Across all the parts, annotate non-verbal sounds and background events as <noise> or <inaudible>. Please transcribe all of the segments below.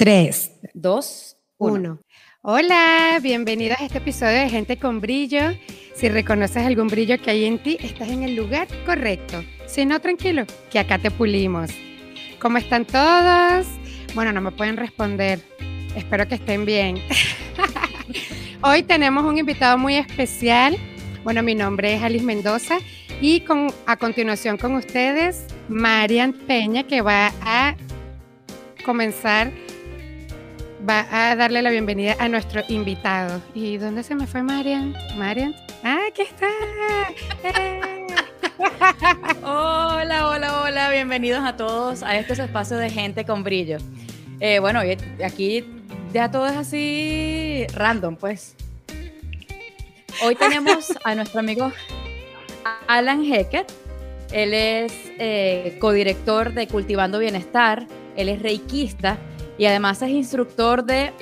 3, 2, 1. Hola, bienvenidos a este episodio de Gente con Brillo. Si reconoces algún brillo que hay en ti, estás en el lugar correcto. Si no, tranquilo, que acá te pulimos. ¿Cómo están todos? Bueno, no me pueden responder. Espero que estén bien. <laughs> Hoy tenemos un invitado muy especial. Bueno, mi nombre es Alice Mendoza y con, a continuación con ustedes, Marian Peña, que va a comenzar va a darle la bienvenida a nuestro invitado. ¿Y dónde se me fue Marian? Marian. Ah, aquí está. Eh. <laughs> hola, hola, hola. Bienvenidos a todos a este espacio de gente con brillo. Eh, bueno, aquí ya todo es así random, pues. Hoy tenemos <laughs> a nuestro amigo Alan Hecker. Él es eh, codirector de Cultivando Bienestar. Él es reikista y además es instructor de...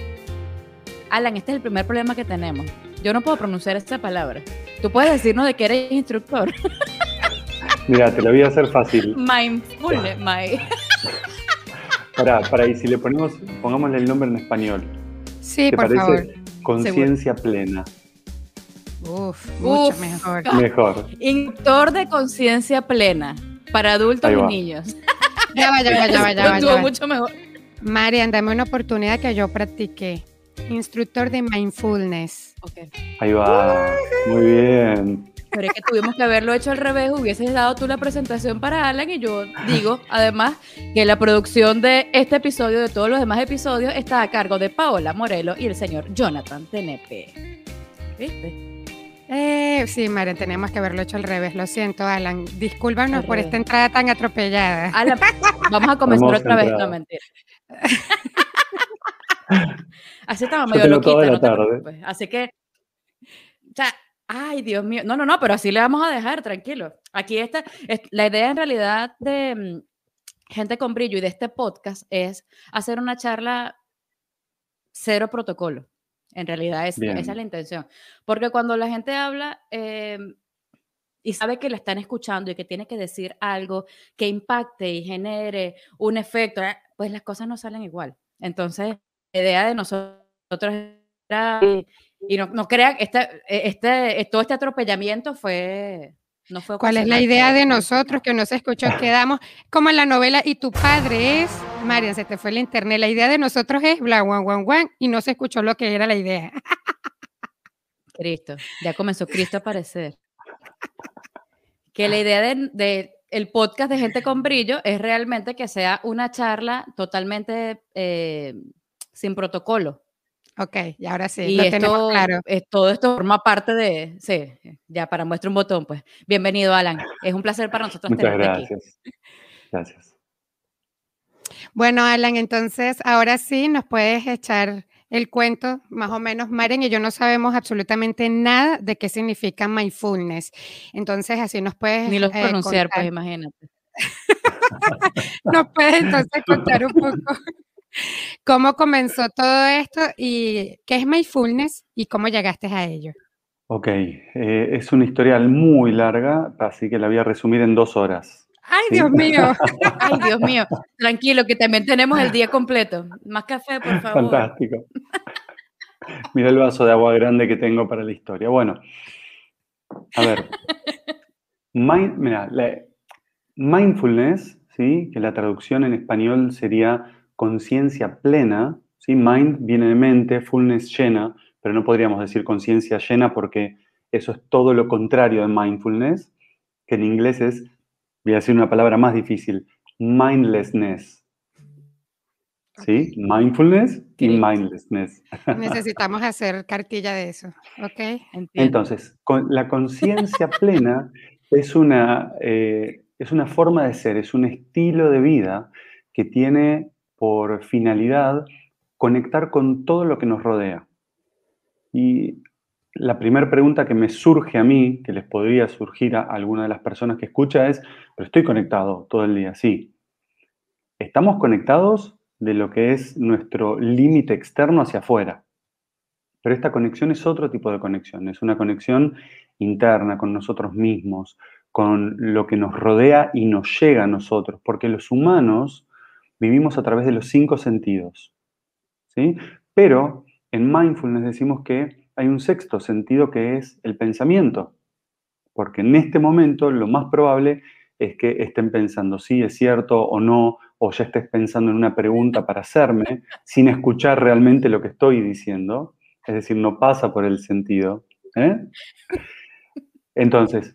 Alan, este es el primer problema que tenemos. Yo no puedo pronunciar esta palabra. Tú puedes decirnos de que eres instructor. <laughs> Mira, te lo voy a hacer fácil. Mindfulness, my. <laughs> Para, para, y si le ponemos, pongámosle el nombre en español. Sí, por favor. Conciencia plena. Uf, mucho mejor. <laughs> Mejor. Instructor de conciencia plena para adultos y niños. Ya va, ya va, ya va, ya va. Ya va. mucho mejor. Marian, dame una oportunidad que yo practiqué. Instructor de mindfulness. Ahí va. Muy bien. Pero es que tuvimos que haberlo hecho al revés, hubieses dado tú la presentación para Alan y yo digo, además, que la producción de este episodio, de todos los demás episodios, está a cargo de Paola Morelo y el señor Jonathan Tenepe. ¿Viste? Eh, sí, Marian, tenemos que haberlo hecho al revés. Lo siento, Alan. Discúlpanos por esta entrada tan atropellada. Alan, vamos a comenzar otra vez. No, mentira. <laughs> Así estaba medio loquita, no te Así que, o sea, ay, Dios mío. No, no, no, pero así le vamos a dejar, tranquilo. Aquí está, la idea en realidad de mm, Gente con Brillo y de este podcast es hacer una charla cero protocolo. En realidad es, esa es la intención. Porque cuando la gente habla em, y sabe que la están escuchando y que tiene que decir algo que impacte y genere un efecto, eh, pues las cosas no salen igual. Entonces, la idea de nosotros era, y, no, no crean, este, este, todo este atropellamiento fue, no fue ¿Cuál es la idea de nosotros que no se escuchó? Quedamos como en la novela y tu padre es, Marian, se te fue el internet, la idea de nosotros es bla, guan, guan, guan, y no se escuchó lo que era la idea. Cristo, ya comenzó Cristo a aparecer. Que la idea de el podcast de Gente con Brillo es realmente que sea una charla totalmente eh, sin protocolo. Ok, y ahora sí, y lo tenemos claro. todo esto forma parte de, sí, ya para muestra un botón, pues. Bienvenido, Alan. Es un placer para nosotros Muchas gracias. Gracias. Bueno, Alan, entonces ahora sí nos puedes echar el cuento, más o menos, Maren y yo no sabemos absolutamente nada de qué significa mindfulness. Entonces, así nos puedes. Ni los eh, pronunciar, pues imagínate. <laughs> nos puedes entonces contar un poco <laughs> cómo comenzó todo esto y qué es mindfulness y cómo llegaste a ello. Ok, eh, es una historia muy larga, así que la voy a resumir en dos horas. Ay, Dios mío. <laughs> Ay, Dios mío. Tranquilo, que también tenemos el día completo. Más café, por favor. Fantástico. <laughs> Mira el vaso de agua grande que tengo para la historia. Bueno, a ver. mira, mindfulness, ¿sí? que la traducción en español sería conciencia plena. ¿sí? Mind viene de mente, fullness llena, pero no podríamos decir conciencia llena porque eso es todo lo contrario de mindfulness, que en inglés es voy a decir una palabra más difícil, mindlessness. ¿Sí? Mindfulness y mindlessness. <laughs> Necesitamos hacer cartilla de eso, ¿ok? Entonces, la conciencia <laughs> plena es una, eh, es una forma de ser, es un estilo de vida que tiene por finalidad conectar con todo lo que nos rodea. Y la primera pregunta que me surge a mí, que les podría surgir a alguna de las personas que escucha es, pero estoy conectado todo el día, sí. Estamos conectados de lo que es nuestro límite externo hacia afuera. Pero esta conexión es otro tipo de conexión, es una conexión interna con nosotros mismos, con lo que nos rodea y nos llega a nosotros, porque los humanos vivimos a través de los cinco sentidos. ¿sí? Pero en mindfulness decimos que hay un sexto sentido que es el pensamiento, porque en este momento lo más probable es que estén pensando si es cierto o no, o ya estés pensando en una pregunta para hacerme, sin escuchar realmente lo que estoy diciendo, es decir, no pasa por el sentido. ¿eh? Entonces,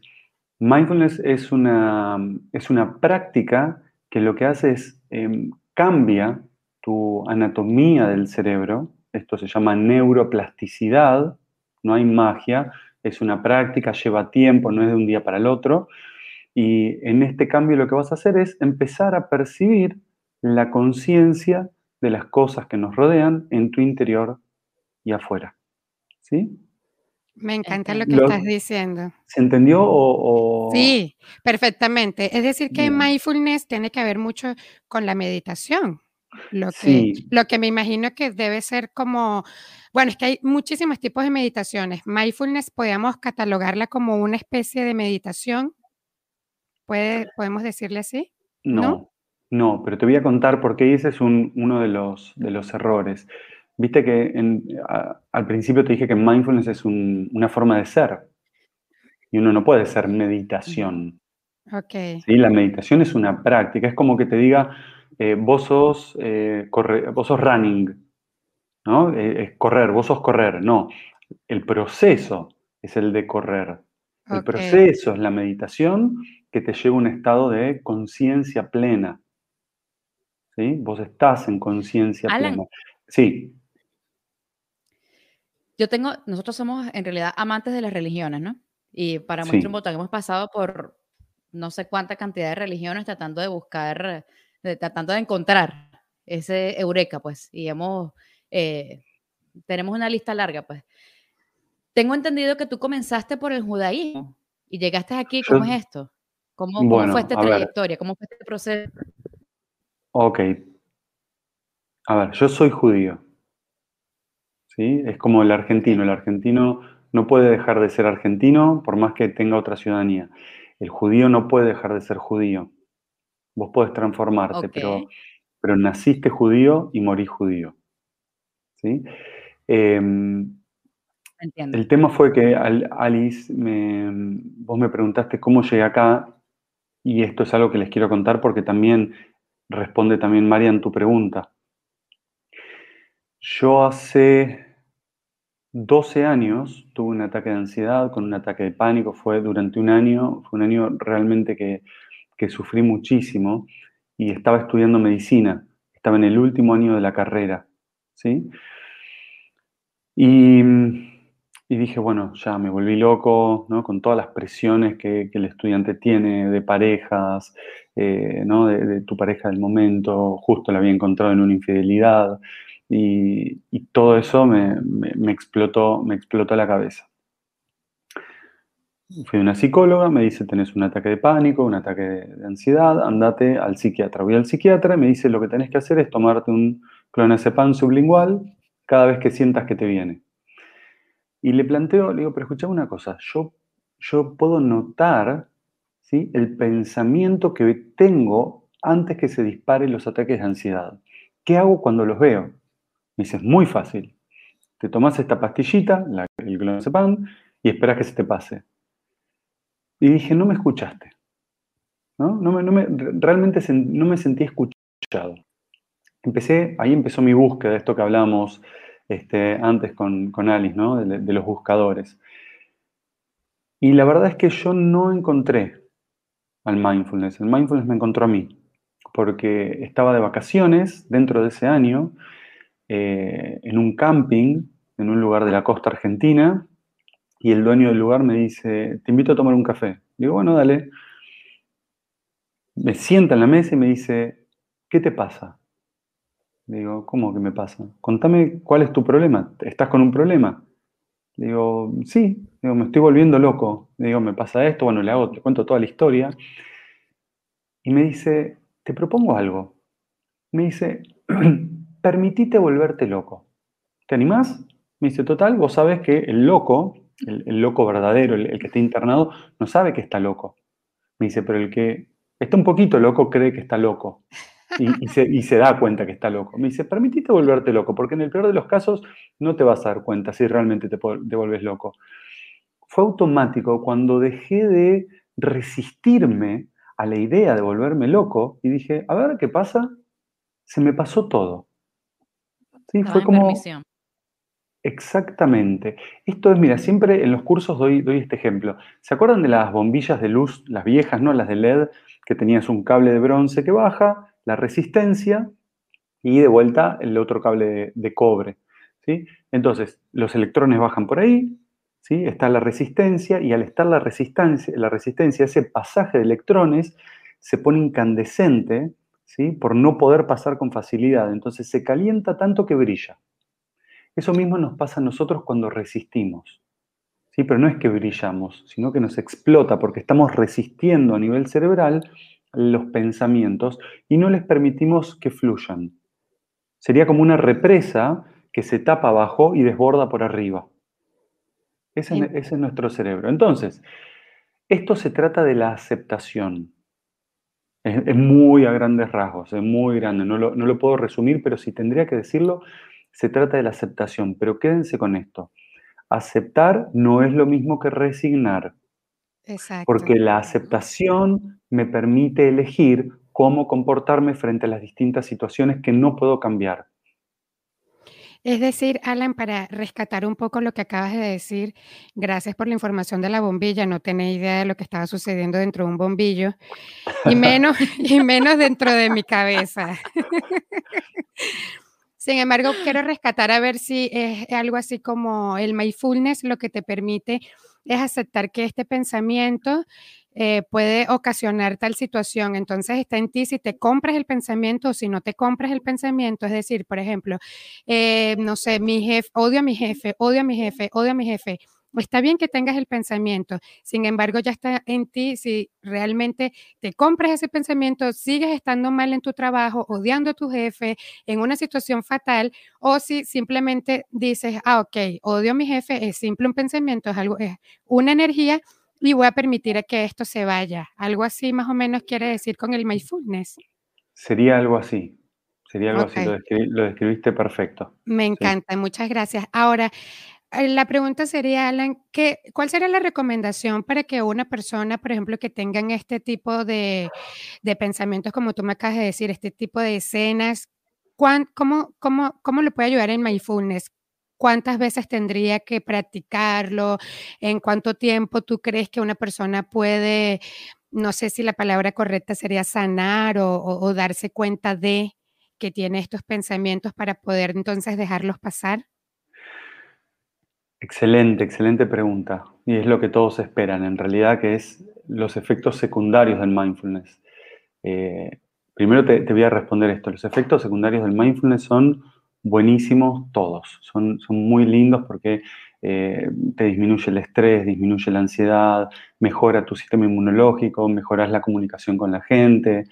mindfulness es una, es una práctica que lo que hace es em, cambia tu anatomía del cerebro, esto se llama neuroplasticidad, no hay magia, es una práctica, lleva tiempo, no es de un día para el otro, y en este cambio lo que vas a hacer es empezar a percibir la conciencia de las cosas que nos rodean en tu interior y afuera. ¿Sí? Me encanta lo que estás diciendo. ¿Se entendió o, Sí, perfectamente. Es decir, que mindfulness tiene que ver mucho con la meditación. Lo que, lo que me imagino que debe ser como, bueno, es que hay muchísimos tipos de meditaciones. Mindfulness podemos catalogarla como una especie de meditación ¿Podemos decirle así? No, no, pero te voy a contar por qué ese es uno de los, de los errores. Viste que al principio te dije que mindfulness es una forma de ser y uno no puede ser meditación. Ok. ¿sí? La meditación es una práctica, es como que te diga, eh, vos, sos, eh, vos sos running, ¿no? Eh, es correr, vos sos correr. No, el proceso es el de correr. El proceso es la meditación que te lleva a un estado de conciencia plena. ¿Sí? Vos estás en conciencia plena. Sí. Yo tengo, nosotros somos en realidad amantes de las religiones, ¿no? Y para muestra un botón hemos pasado por no sé cuánta cantidad de religiones tratando de buscar, tratando de encontrar ese eureka, pues. Y hemos, eh, tenemos una lista larga, pues. Tengo entendido que tú comenzaste por el judaísmo y llegaste aquí, ¿cómo es esto? ¿Cómo, fue esta trayectoria? ¿Cómo fue este proceso? Ok. A ver, yo soy judío. ¿Sí? Es como el argentino. El argentino no puede dejar de ser argentino por más que tenga otra ciudadanía. El judío no puede dejar de ser judío. Vos podés transformarte, pero, pero naciste judío y morís judío. ¿Sí? Em, el tema fue que Alice, vos me preguntaste cómo llegué acá y esto es algo que les quiero contar porque también responde también Marian tu pregunta. Yo hace 12 años tuve un ataque de ansiedad con un ataque de pánico, fue durante un año, fue un año realmente que, sufrí muchísimo y estaba estudiando medicina, estaba en el último año de la carrera, ¿sí? Y dije, bueno, ya me volví loco, ¿no? Con todas las presiones que, el estudiante tiene de parejas, eh, ¿no? De, tu pareja del momento, justo la había encontrado en una infidelidad, y, todo eso me, explotó, me explotó la cabeza. Fui a una psicóloga, me dice, tenés un ataque de pánico, un ataque de ansiedad, andate al psiquiatra. Voy al psiquiatra, me dice, lo que tenés que hacer es tomarte un clonazepam sublingual cada vez que sientas que te viene. Y le planteo, le digo, pero escucha una cosa, yo, yo puedo notar ¿sí? el pensamiento que tengo antes que se disparen los ataques de ansiedad. ¿Qué hago cuando los veo? Me dice, es muy fácil. Te tomas esta pastillita, la, el clonazepam, y esperas que se te pase. Y dije, no me escuchaste. ¿No? No me, no me, realmente no me sentí escuchado. Empecé, ahí empezó mi búsqueda esto que hablamos este, antes con, Alice, ¿no? de, los buscadores. Y la verdad es que yo no encontré al mindfulness. El mindfulness me encontró a mí, porque estaba de vacaciones dentro de ese año eh, en un camping en un lugar de la costa argentina y el dueño del lugar me dice, te invito a tomar un café. Digo, bueno, dale. Me sienta en la mesa y me dice, ¿qué te pasa? digo, ¿cómo que me pasa? Contame cuál es tu problema. ¿Estás con un problema? digo, sí, digo, me estoy volviendo loco. digo, me pasa esto, bueno, le hago, le cuento toda la historia. Y me dice, te propongo algo. Me dice, permitite volverte loco. ¿Te animás? Me dice, total, vos sabes que el loco, el, loco verdadero, el, el, que está internado, no sabe que está loco. Me dice, pero el que está un poquito loco cree que está loco. y, se, da cuenta que está loco. Me dice, permitiste volverte loco, porque en el peor de los casos no te vas a dar cuenta si realmente te, te vuelves loco. Fue automático cuando dejé de resistirme a la idea de volverme loco y dije, a ver qué pasa, se me pasó todo. Sí, fue como... Exactamente. Esto es, mira, siempre en los cursos doy, este ejemplo. ¿Se acuerdan de las bombillas de luz, las viejas, ¿no? Las de LED, que tenías un cable de bronce que baja, la resistencia y de vuelta el otro cable de, cobre. ¿sí? Entonces, los electrones bajan por ahí, ¿sí? está la resistencia y al estar la resistencia, la resistencia, ese pasaje de electrones se pone incandescente ¿sí? por no poder pasar con facilidad. Entonces se calienta tanto que brilla. Eso mismo nos pasa a nosotros cuando resistimos. ¿sí? Pero no es que brillamos, sino que nos explota porque estamos resistiendo a nivel cerebral los pensamientos y no les permitimos que fluyan. Sería como una represa que se tapa abajo y desborda por arriba. Ese, es nuestro cerebro. Entonces, esto se trata de la aceptación. Es, muy a grandes rasgos, es muy grande, no lo, no lo puedo resumir, pero si tendría que decirlo, se trata de la aceptación, pero quédense con esto. Aceptar no es lo mismo que resignar. Exacto. Porque la aceptación me permite elegir cómo comportarme frente a las distintas situaciones que no puedo cambiar. Es decir, Alan, para rescatar un poco lo que acabas de decir, gracias por la información de la bombilla, no tenía idea de lo que estaba sucediendo dentro de un bombillo, y menos, <laughs> y menos dentro de mi cabeza. <laughs> Sin embargo, quiero <gasps> rescatar a ver si es algo así como el mindfulness lo que te permite es aceptar que este pensamiento eh, puede ocasionar tal situación. Entonces está en ti si te compras el pensamiento o si no te compras el pensamiento. Es decir, por ejemplo, eh, no sé, mi jefe, odio a mi jefe, odio a mi jefe, odio a mi jefe. Está bien que tengas el pensamiento, sin embargo ya está en ti si realmente te compras ese pensamiento, sigues estando mal en tu trabajo, odiando a tu jefe, en una situación fatal, o si simplemente dices, ah, ok, odio a mi jefe, es simple un pensamiento, es algo, es una energía y voy a permitir que esto se vaya. Algo así más o menos quiere decir con el mindfulness. Sería algo así. Sería algo así, lo, describiste perfecto. Me encanta, muchas gracias. Ahora, la pregunta sería, Alan, ¿qué, ¿cuál sería la recomendación para que una persona, por ejemplo, que tengan este tipo de, pensamientos, como tú me acabas de decir, este tipo de escenas, cómo, cómo, ¿cómo le puede ayudar en mindfulness? ¿Cuántas veces tendría que practicarlo? ¿En cuánto tiempo tú crees que una persona puede, no sé si la palabra correcta sería sanar o darse cuenta de que tiene estos pensamientos para poder entonces dejarlos pasar? Excelente, excelente pregunta. Y es lo que todos esperan, en realidad, que es los efectos secundarios del mindfulness. Eh, primero te, voy a responder esto. Los efectos secundarios del mindfulness son buenísimos todos. Son, son muy lindos porque eh, te disminuye el estrés, disminuye la ansiedad, mejora tu sistema inmunológico, mejoras la comunicación con la gente.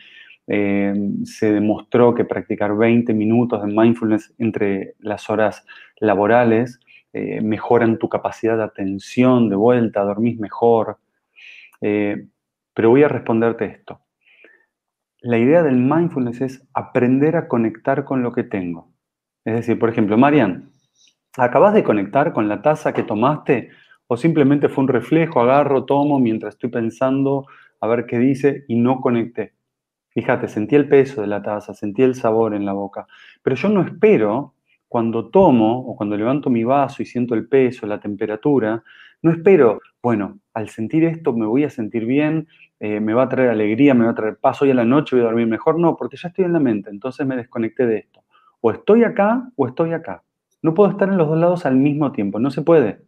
Eh, se demostró que practicar 20 minutos de mindfulness entre las horas laborales eh, mejoran tu capacidad de atención de vuelta, dormís mejor. Eh, pero voy a responderte esto. La idea del mindfulness es aprender a conectar con lo que tengo. Es decir, por ejemplo, Marian, ¿acabas de conectar con la taza que tomaste o simplemente fue un reflejo, agarro, tomo mientras estoy pensando a ver qué dice y no conecté? Fíjate, sentí el peso de la taza, sentí el sabor en la boca, pero yo no espero cuando tomo o cuando levanto mi vaso y siento el peso, la temperatura, no espero, bueno, al sentir esto me voy a sentir bien, eh, me va a traer alegría, me va a traer paz, hoy a la noche voy a dormir mejor. No, porque ya estoy en la mente, entonces me desconecté de esto. O estoy acá o estoy acá. No puedo estar en los dos lados al mismo tiempo, no se puede.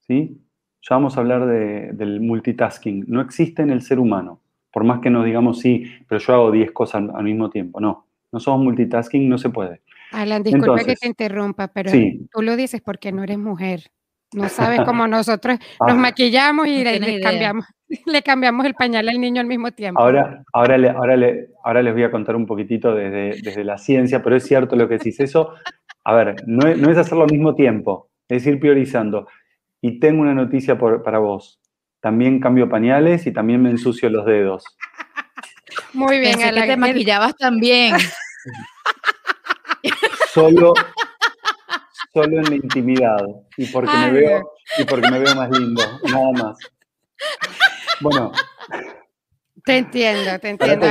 ¿Sí? Ya vamos a hablar del multitasking. No existe en el ser humano. Por más que nos digamos, sí, pero yo hago 10 cosas al mismo tiempo. No, no somos multitasking, no se puede. Alan, disculpa que te interrumpa, pero tú lo dices porque no eres mujer. No sabes cómo <laughs> nosotros nos ah. maquillamos y le, cambiamos, <laughs> le cambiamos el pañal al niño al mismo tiempo. Ahora, ahora, le, ahora, le, ahora les voy a contar un poquitito desde, desde la ciencia, pero es cierto lo que decís. Eso, a ver, no es, no es hacerlo al mismo tiempo, es ir priorizando. Y tengo una noticia para vos. También cambio pañales y también me ensucio los dedos. Muy bien, Pensé que te maquillabas también. <laughs> Solo, solo en la intimidad y porque, me veo, y porque me veo más lindo, nada más. Bueno. Te entiendo, te entiendo.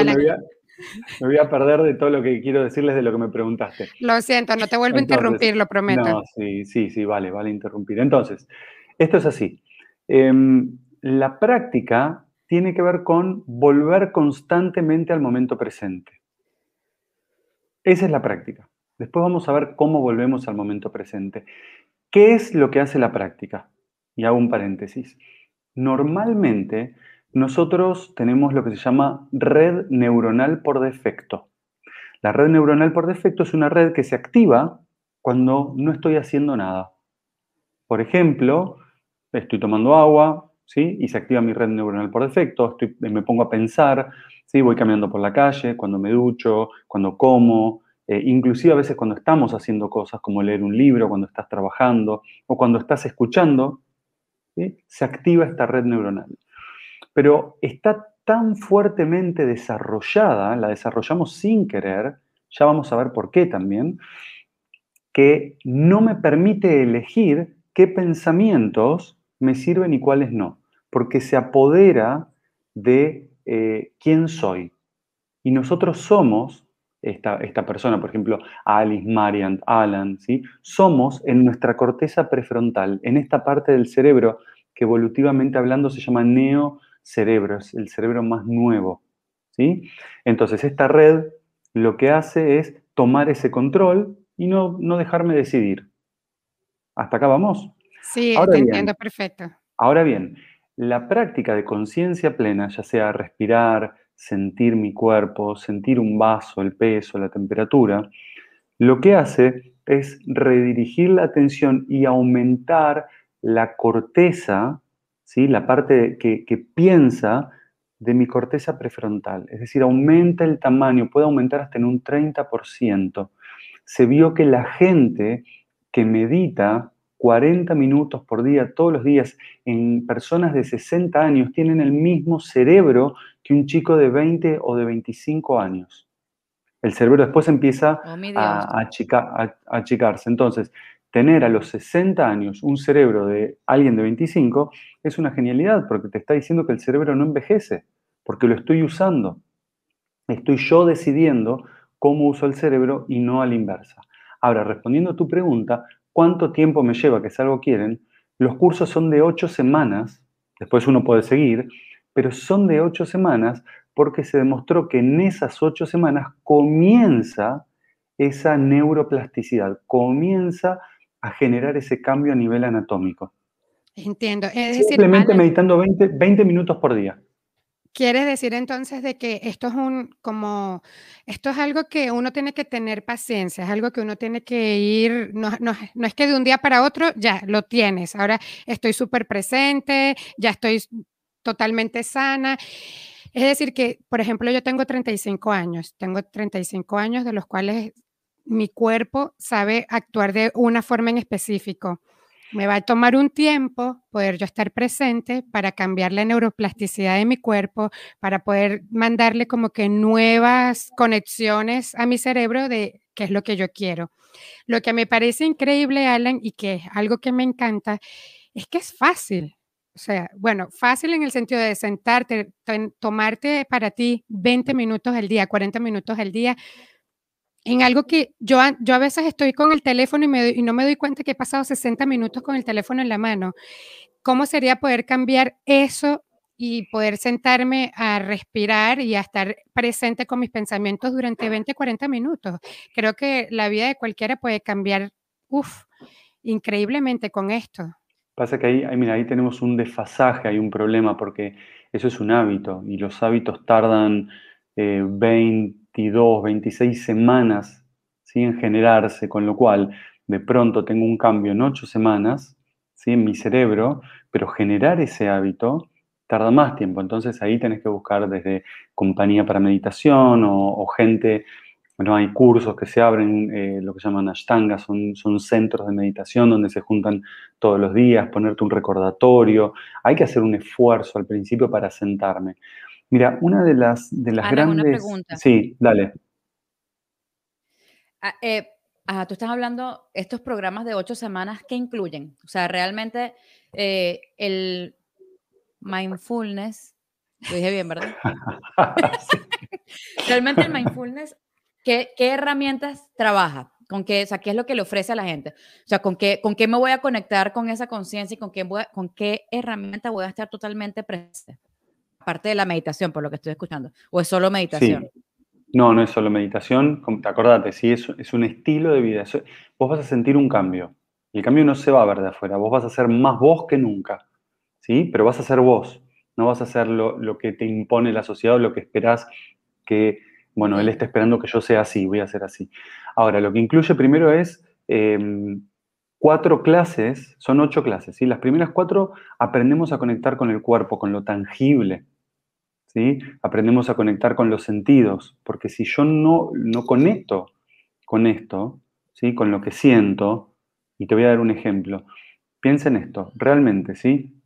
Me voy, a, perder de todo lo que quiero decirles de lo que me preguntaste. Lo siento, no te vuelvo a interrumpir, lo prometo. No, sí, sí, sí, vale, vale interrumpir. Entonces, esto es así. Em, la práctica tiene que ver con volver constantemente al momento presente. Esa es la práctica. Después vamos a ver cómo volvemos al momento presente. ¿Qué es lo que hace la práctica? Y hago un paréntesis. Normalmente nosotros tenemos lo que se llama red neuronal por defecto. La red neuronal por defecto es una red que se activa cuando no estoy haciendo nada. Por ejemplo, estoy tomando agua, ¿sí? Y se activa mi red neuronal por defecto, estoy, me pongo a pensar, ¿sí? Voy caminando por la calle, cuando me ducho, cuando como, eh, inclusive a veces cuando estamos haciendo cosas como leer un libro, cuando estás trabajando o cuando estás escuchando, se activa esta red neuronal. Pero está tan fuertemente desarrollada, la desarrollamos sin querer, ya vamos a ver por qué también, que no me permite elegir qué pensamientos me sirven y cuáles no, porque se apodera de eh, quién soy. Y nosotros somos esta, persona, por ejemplo, Alice, Marian, Alan, ¿sí? somos en nuestra corteza prefrontal, en esta parte del cerebro que evolutivamente hablando se llama neocerebro, es el cerebro más nuevo. ¿sí? Entonces, esta red lo que hace es tomar ese control y no, no dejarme decidir. ¿Hasta acá vamos? Sí, te entiendo perfecto. Ahora bien, la práctica de conciencia plena, ya sea respirar, sentir mi cuerpo, sentir un vaso, el peso, la temperatura, lo que hace es redirigir la atención y aumentar la corteza, ¿sí? la parte que, que piensa de mi corteza prefrontal. Es decir, aumenta el tamaño, puede aumentar hasta en un 30%. Se vio que la gente que medita 40 minutos por día, todos los días, en personas de 60 años, tienen el mismo cerebro que un chico de 20 o de 25 años. El cerebro después empieza oh, a, achicarse. Entonces, tener a los 60 años un cerebro de alguien de 25 es una genialidad porque te está diciendo que el cerebro no envejece, porque lo estoy usando. Estoy yo decidiendo cómo uso el cerebro y no a la inversa. Ahora, respondiendo a tu pregunta, cuánto tiempo me lleva, que es algo quieren, los cursos son de ocho semanas, después uno puede seguir, pero son de ocho semanas porque se demostró que en esas ocho semanas comienza esa neuroplasticidad, comienza a generar ese cambio a nivel anatómico. Entiendo. Simplemente meditando 20, 20 minutos por día. ¿Quieres decir entonces de que esto es un como esto es algo que uno tiene que tener paciencia, es algo que uno tiene que ir, no, es que de un día para otro ya lo tienes. Ahora estoy súper presente, ya estoy totalmente sana. Es decir, que, por ejemplo, yo tengo 35 años, tengo 35 años de los cuales mi cuerpo sabe actuar de una forma en específico. Me va a tomar un tiempo poder yo estar presente para cambiar la neuroplasticidad de mi cuerpo, para poder mandarle como que nuevas conexiones a mi cerebro de qué es lo que yo quiero. Lo que me parece increíble, Alan, y que es algo que me encanta, es que es fácil. O sea, bueno, fácil en el sentido de sentarte, tomarte para ti 20 minutos al día, 40 minutos al día, en algo que yo, yo a veces estoy con el teléfono y, no me doy cuenta que he pasado 60 minutos con el teléfono en la mano. ¿Cómo sería poder cambiar eso y poder sentarme a respirar y a estar presente con mis pensamientos durante 20, 40 minutos? Creo que la vida de cualquiera puede cambiar, uff, increíblemente con esto. Pasa que ahí, mira, ahí tenemos un desfasaje, hay un problema, porque eso es un hábito y los hábitos tardan 20, eh, 22, 26 semanas ¿sí? en generarse, con lo cual de pronto tengo un cambio en 8 semanas ¿sí? en mi cerebro, pero generar ese hábito tarda más tiempo. Entonces ahí tenés que buscar desde compañía para meditación o, gente, bueno, hay cursos que se abren, eh, lo que llaman ashtangas, son, son centros de meditación donde se juntan todos los días, ponerte un recordatorio. Hay que hacer un esfuerzo al principio para sentarme. Mira, una de las, de las grandes... Una pregunta. Sí, dale. Ah, eh, tú estás hablando, estos programas de ocho semanas, ¿qué incluyen? O sea, realmente eh, el mindfulness, lo dije bien, ¿verdad? <laughs> <laughs> realmente el mindfulness, ¿qué, ¿qué, herramientas trabaja? ¿Con qué, o sea, qué es lo que le ofrece a la gente? O sea, ¿con qué, con qué me voy a conectar con esa conciencia y con qué, con qué herramienta voy a estar totalmente presente? Aparte de la meditación, por lo que estoy escuchando. ¿O es solo meditación? No, no es solo meditación, acordate, sí, es, un estilo de vida. vos vas a sentir un cambio. El cambio no se va a ver de afuera, vos vas a ser más vos que nunca, ¿sí? Pero vas a ser vos, no vas a hacer lo, que te impone la sociedad o lo que esperás que, bueno, él está esperando que yo sea así, voy a ser así. Ahora, lo que incluye primero es em, cuatro clases, son ocho clases, ¿sí? Las primeras cuatro aprendemos a conectar con el cuerpo, con lo tangible, Aprendemos a conectar con los sentidos, porque si yo no, no conecto con esto, ¿sí? Con lo que siento, y te voy a dar un ejemplo. Piensa en esto, realmente, ¿sí?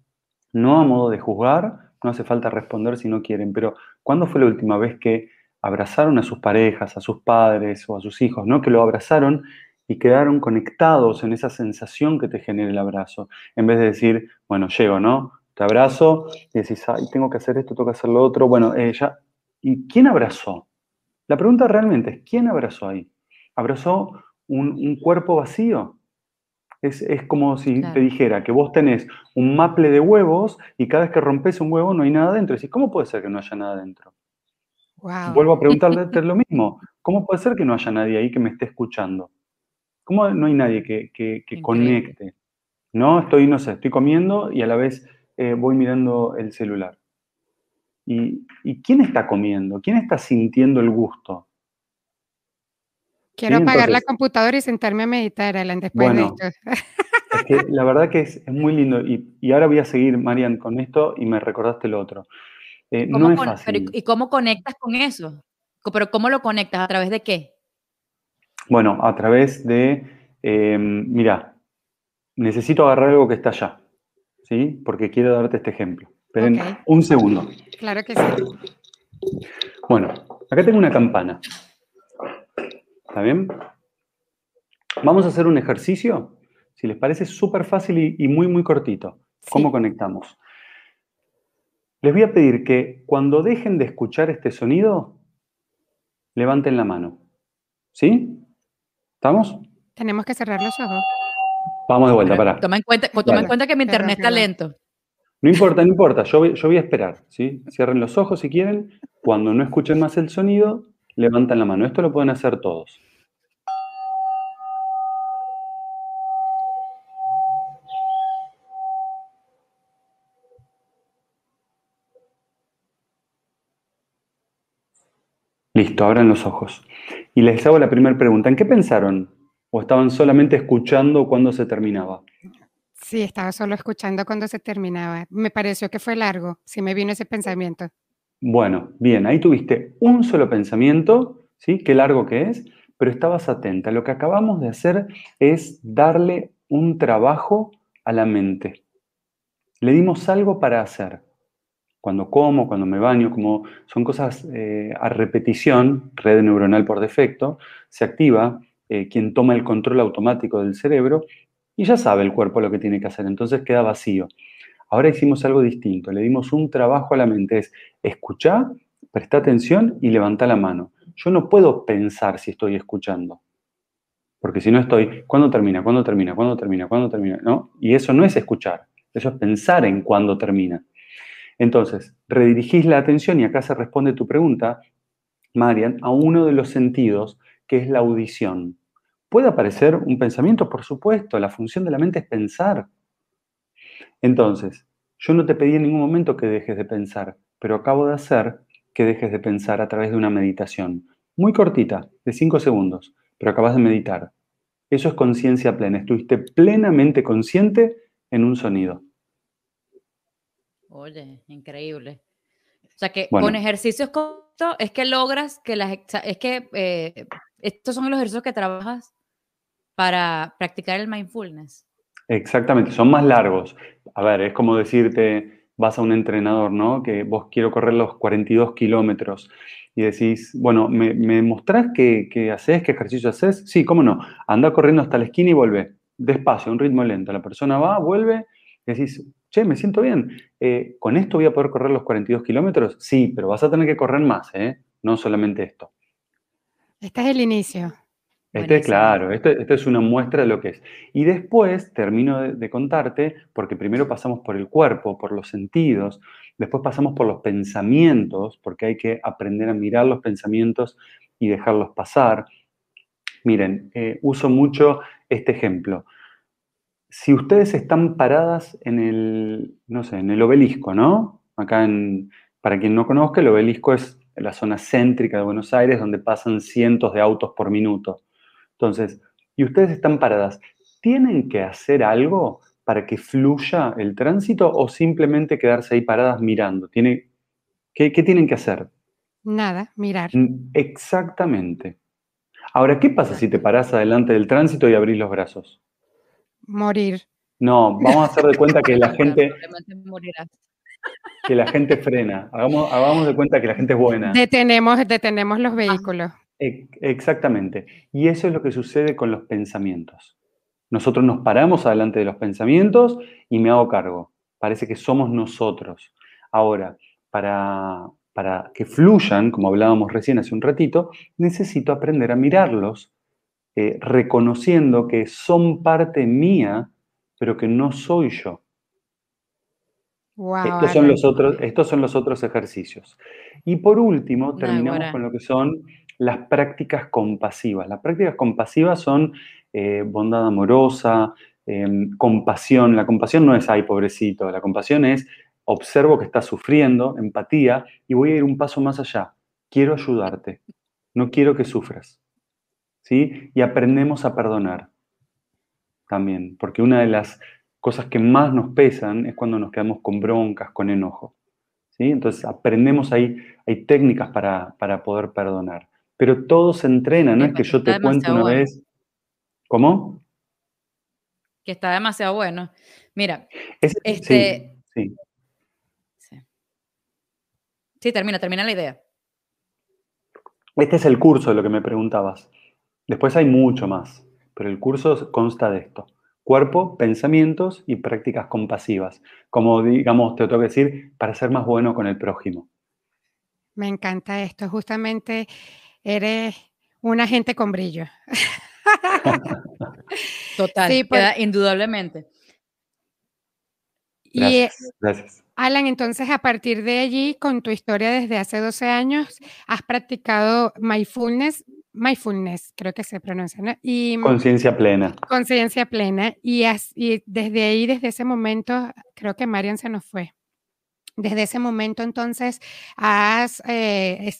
No a modo de juzgar, no hace falta responder si no quieren, pero ¿cuándo fue la última vez que abrazaron a sus parejas, a sus padres o a sus hijos, ¿no? Que lo abrazaron y quedaron conectados en esa sensación que te genera el abrazo, en vez de decir, bueno, llego, ¿no? Te abrazo y decís, ay, tengo que hacer esto, tengo que hacer lo otro. Bueno, ella. Eh, ¿Y quién abrazó? La pregunta realmente es, ¿quién abrazó ahí? ¿Abrazó un, cuerpo vacío? Es, como si te dijera que vos tenés un maple de huevos y cada vez que rompes un huevo no hay nada dentro. Decís, ¿cómo puede ser que no haya nada dentro? Vuelvo a preguntarle <laughs> lo mismo. ¿Cómo puede ser que no haya nadie ahí que me esté escuchando? ¿Cómo no hay nadie que, que conecte? No, estoy, no sé, estoy comiendo y a la vez eh, voy mirando el celular. ¿Y, quién está comiendo? ¿Quién está sintiendo el gusto? Quiero apagar la computadora y sentarme a meditar, Alan, después de esto. Es que la verdad que es, muy lindo. Y, ahora voy a seguir, Marian, con esto y me recordaste lo otro. Eh, no es fácil. ¿Y cómo conectas con eso? ¿Pero cómo lo conectas? ¿A través de qué? Bueno, a través de, eh, mira, necesito agarrar algo que está allá. ¿sí? Porque quiero darte este ejemplo. Esperen un segundo. Claro que sí. Bueno, acá tengo una campana. ¿Está bien? Vamos a hacer un ejercicio, si les parece súper fácil y, muy, muy cortito. ¿Cómo conectamos? Les voy a pedir que cuando dejen de escuchar este sonido, levanten la mano. ¿Sí? ¿Estamos? Tenemos que cerrar los ojos. Vamos de vuelta, para. Toma en cuenta, toma en cuenta que mi internet está lento. No importa, no importa, yo voy, yo voy a esperar, ¿sí? Cierren los ojos si quieren. Cuando no escuchen más el sonido, levantan la mano. Esto lo pueden hacer todos. Listo, abran los ojos. Y les hago la primera pregunta. ¿En qué pensaron ¿O estaban solamente escuchando cuando se terminaba? Sí, estaba solo escuchando cuando se terminaba. Me pareció que fue largo, sí me vino ese pensamiento. Bueno, bien, ahí tuviste un solo pensamiento, ¿sí? Qué largo que es, pero estabas atenta. Lo que acabamos de hacer es darle un trabajo a la mente. Le dimos algo para hacer. Cuando como, cuando me baño, como son cosas eh, a repetición, red neuronal por defecto, se activa eh, quien toma el control automático del cerebro y ya sabe el cuerpo lo que tiene que hacer, entonces queda vacío. Ahora hicimos algo distinto, le dimos un trabajo a la mente, es escuchar, presta atención y levanta la mano. Yo no puedo pensar si estoy escuchando, porque si no estoy, ¿cuándo termina? ¿Cuándo termina? ¿Cuándo termina? ¿Cuándo termina? ¿No? Y eso no es escuchar, eso es pensar en cuándo termina. Entonces, redirigís la atención y acá se responde tu pregunta, Marian, a uno de los sentidos que es la audición. ¿Puede aparecer un pensamiento? Por supuesto, la función de la mente es pensar. Entonces, yo no te pedí en ningún momento que dejes de pensar, pero acabo de hacer que dejes de pensar a través de una meditación. Muy cortita, de cinco segundos, pero acabas de meditar. Eso es conciencia plena. Estuviste plenamente consciente en un sonido. Oye, increíble. O sea que con ejercicios cortos es que logras que las... Es que eh, estos son los ejercicios que trabajas para practicar el mindfulness. Exactamente, son más largos. A ver, es como decirte, vas a un entrenador, ¿no? Que vos quiero correr los 42 kilómetros y decís, bueno, ¿me, me mostrás qué, qué, haces, qué ejercicio haces? Sí, cómo no. Anda corriendo hasta la esquina y vuelve. Despacio, a un ritmo lento. La persona va, vuelve y decís, che, me siento bien. Eh, ¿Con esto voy a poder correr los 42 kilómetros? Sí, pero vas a tener que correr más, ¿eh? No solamente esto. Este es el inicio. Este es claro, esto, es una muestra de lo que es. Y después termino de, contarte, porque primero pasamos por el cuerpo, por los sentidos, después pasamos por los pensamientos, porque hay que aprender a mirar los pensamientos y dejarlos pasar. Miren, eh, uso mucho este ejemplo. Si ustedes están paradas en el, no sé, en el obelisco, ¿no? Acá en, para quien no conozca, el obelisco es la zona céntrica de Buenos Aires, donde pasan cientos de autos por minuto. Entonces, y ustedes están paradas, ¿tienen que hacer algo para que fluya el tránsito o simplemente quedarse ahí paradas mirando? ¿Tiene, qué, tienen que hacer? Nada, mirar. Exactamente. Ahora, ¿qué pasa si te paras adelante del tránsito y abrís los brazos? Morir. No, vamos a hacer de cuenta que la <laughs> gente... que la gente frena. Hagamos, hagamos de cuenta que la gente es buena. Detenemos, detenemos los vehículos. Exactamente. Y eso es lo que sucede con los pensamientos. Nosotros nos paramos adelante de los pensamientos y me hago cargo. Parece que somos nosotros. Ahora, para, para que fluyan, como hablábamos recién hace un ratito, necesito aprender a mirarlos, eh, reconociendo que son parte mía, pero que no soy yo. estos, son los otros, estos son los otros ejercicios. Y por último, terminamos con lo que son las prácticas compasivas. Las prácticas compasivas son eh, bondad amorosa, em, compasión. La compasión no es, ay, pobrecito, la compasión es, observo que estás sufriendo, empatía, y voy a ir un paso más allá. Quiero ayudarte, no quiero que sufras. ¿Sí? Y aprendemos a perdonar también, porque una de las cosas que más nos pesan es cuando nos quedamos con broncas, con enojo. ¿Sí? Entonces aprendemos ahí, hay técnicas para, para poder perdonar pero todo se entrena, no es que yo te cuente una vez. ¿Cómo? Que está demasiado bueno. Mira, este. Sí, sí. termina, termina la idea. Este es el curso de lo que me preguntabas. Después hay mucho más, pero el curso consta de esto. Cuerpo, pensamientos y prácticas compasivas. Como, digamos, te tengo que decir, para ser más bueno con el prójimo. Me encanta esto. Justamente eres una gente con brillo. <laughs> Total, sí, pues indudablemente. Gracias, y, gracias. Alan, entonces a partir de allí, con tu historia desde hace 12 años, has practicado mindfulness, mindfulness, creo que se pronuncia, ¿no? Y mm, conciencia plena. Conciencia plena. Y, y, desde ahí, desde ese momento, creo que Marian se nos fue. Desde ese momento, entonces, has eh,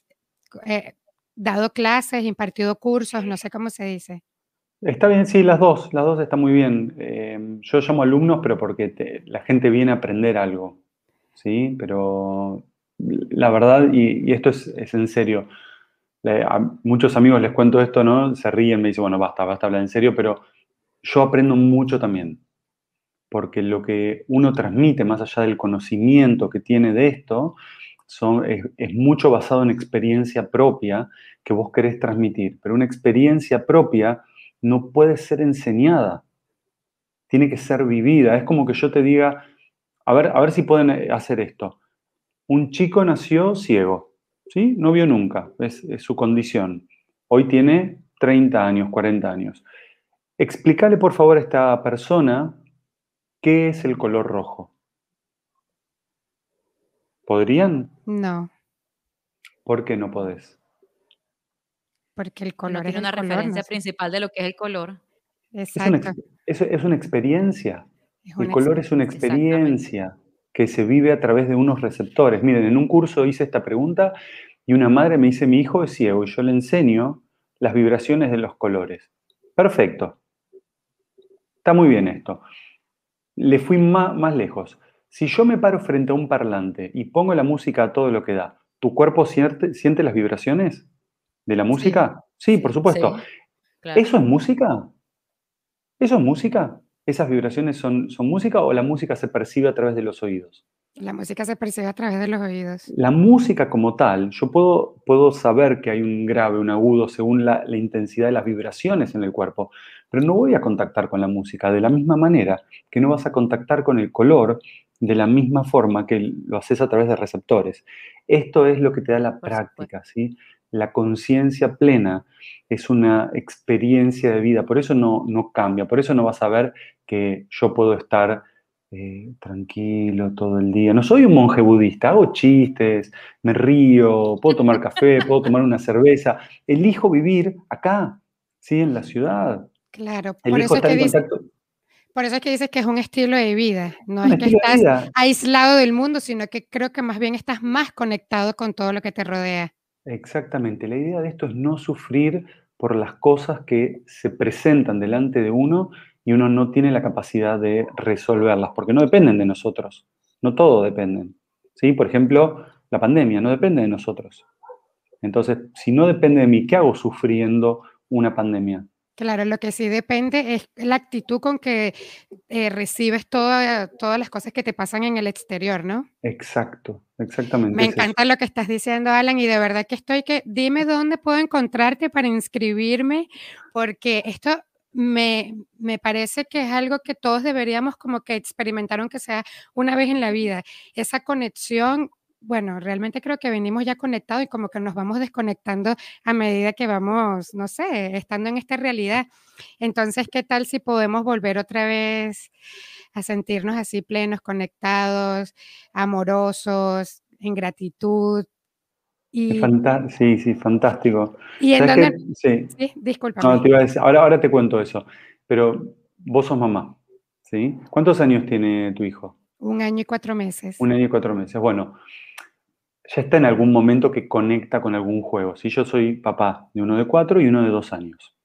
eh, dado clases, impartido cursos, no sé cómo se dice. Está bien, sí, las dos, las dos están muy bien. Em, yo llamo alumnos, pero porque la gente viene a aprender algo, ¿sí? Pero la verdad, y, esto es, en serio, a muchos amigos les cuento esto, ¿no? Se ríen, me dicen, bueno, basta, basta hablar en serio, pero yo aprendo mucho también, porque lo que uno transmite, más allá del conocimiento que tiene de esto, es, mucho basado en experiencia propia que vos querés transmitir, pero una experiencia propia no puede ser enseñada, tiene que ser vivida. Es como que yo te diga, a ver, a ver si pueden eh, hacer esto. Un chico nació ciego, ¿sí? No vio nunca, es, es su condición. Hoy tiene 30 años, 40 años. Explícale por favor a esta persona qué es el color rojo. ¿Podrían? No. ¿Por qué no podés? Porque el color es una referencia principal de lo que es el color. Exacto. Es una, es, una experiencia. el color es una experiencia que se vive a través de unos receptores. Miren, en un curso hice esta pregunta y una madre me dice, mi hijo es ciego y yo le enseño las vibraciones de los colores. Perfecto. Está muy bien esto. Le fui más, más lejos. Si yo me paro frente a un parlante y pongo la música a todo lo que da, ¿tu cuerpo siente, siente las vibraciones de la música? Sí, por supuesto. ¿Eso es música? ¿Eso es música? ¿Esas vibraciones son, son música o la música se percibe a través de los oídos? La música se percibe a través de los oídos. La música como tal, yo puedo, puedo saber que hay un grave, un agudo, según la, la, intensidad de las vibraciones en el cuerpo, pero no voy a contactar con la música de la misma manera que no vas a contactar con el color de la misma forma que lo haces a través de receptores. Esto es lo que te da la práctica, ¿sí? La conciencia plena es una experiencia de vida, por eso no, no cambia, por eso no vas a ver que yo puedo estar eh, tranquilo todo el día. No soy un monje budista, hago chistes, me río, puedo tomar café, <laughs> puedo tomar una cerveza. Elijo vivir acá, ¿sí? En la ciudad. Claro, por eso, es que dice, por eso es que dices que es un estilo de vida. No es que estás aislado del mundo, sino que creo que más bien estás más conectado con todo lo que te rodea. Exactamente. La idea de esto es no sufrir por las cosas que se presentan delante de uno y uno no tiene la capacidad de resolverlas, porque no dependen de nosotros, no todo dependen. ¿sí? Por ejemplo, la pandemia no depende de nosotros. Entonces, si no depende de mí, ¿qué hago sufriendo una pandemia? Claro, lo que sí depende es la actitud con que eh, recibes todas las cosas que te pasan en el exterior, ¿no? Exacto, exactamente. Me encanta lo que estás diciendo, Alan, y de verdad que estoy que, dime dónde puedo encontrarte para inscribirme, porque esto me, me, parece que es algo que todos deberíamos como que experimentar, aunque sea una vez en la vida. Esa conexión, bueno, realmente creo que venimos ya conectados y como que nos vamos desconectando a medida que vamos, no sé, estando en esta realidad. Entonces, ¿qué tal si podemos volver otra vez a sentirnos así plenos, conectados, amorosos, en gratitud, sí, sí, fantástico. ¿Y en dónde? Sí. sí, disculpa. No, ahora, ahora te cuento eso, pero vos sos mamá, ¿sí? ¿Cuántos años tiene tu hijo? Un año y cuatro meses. Un año y cuatro meses. Bueno, ya está en algún momento que conecta con algún juego. Si yo soy papá de uno de cuatro y uno de dos años.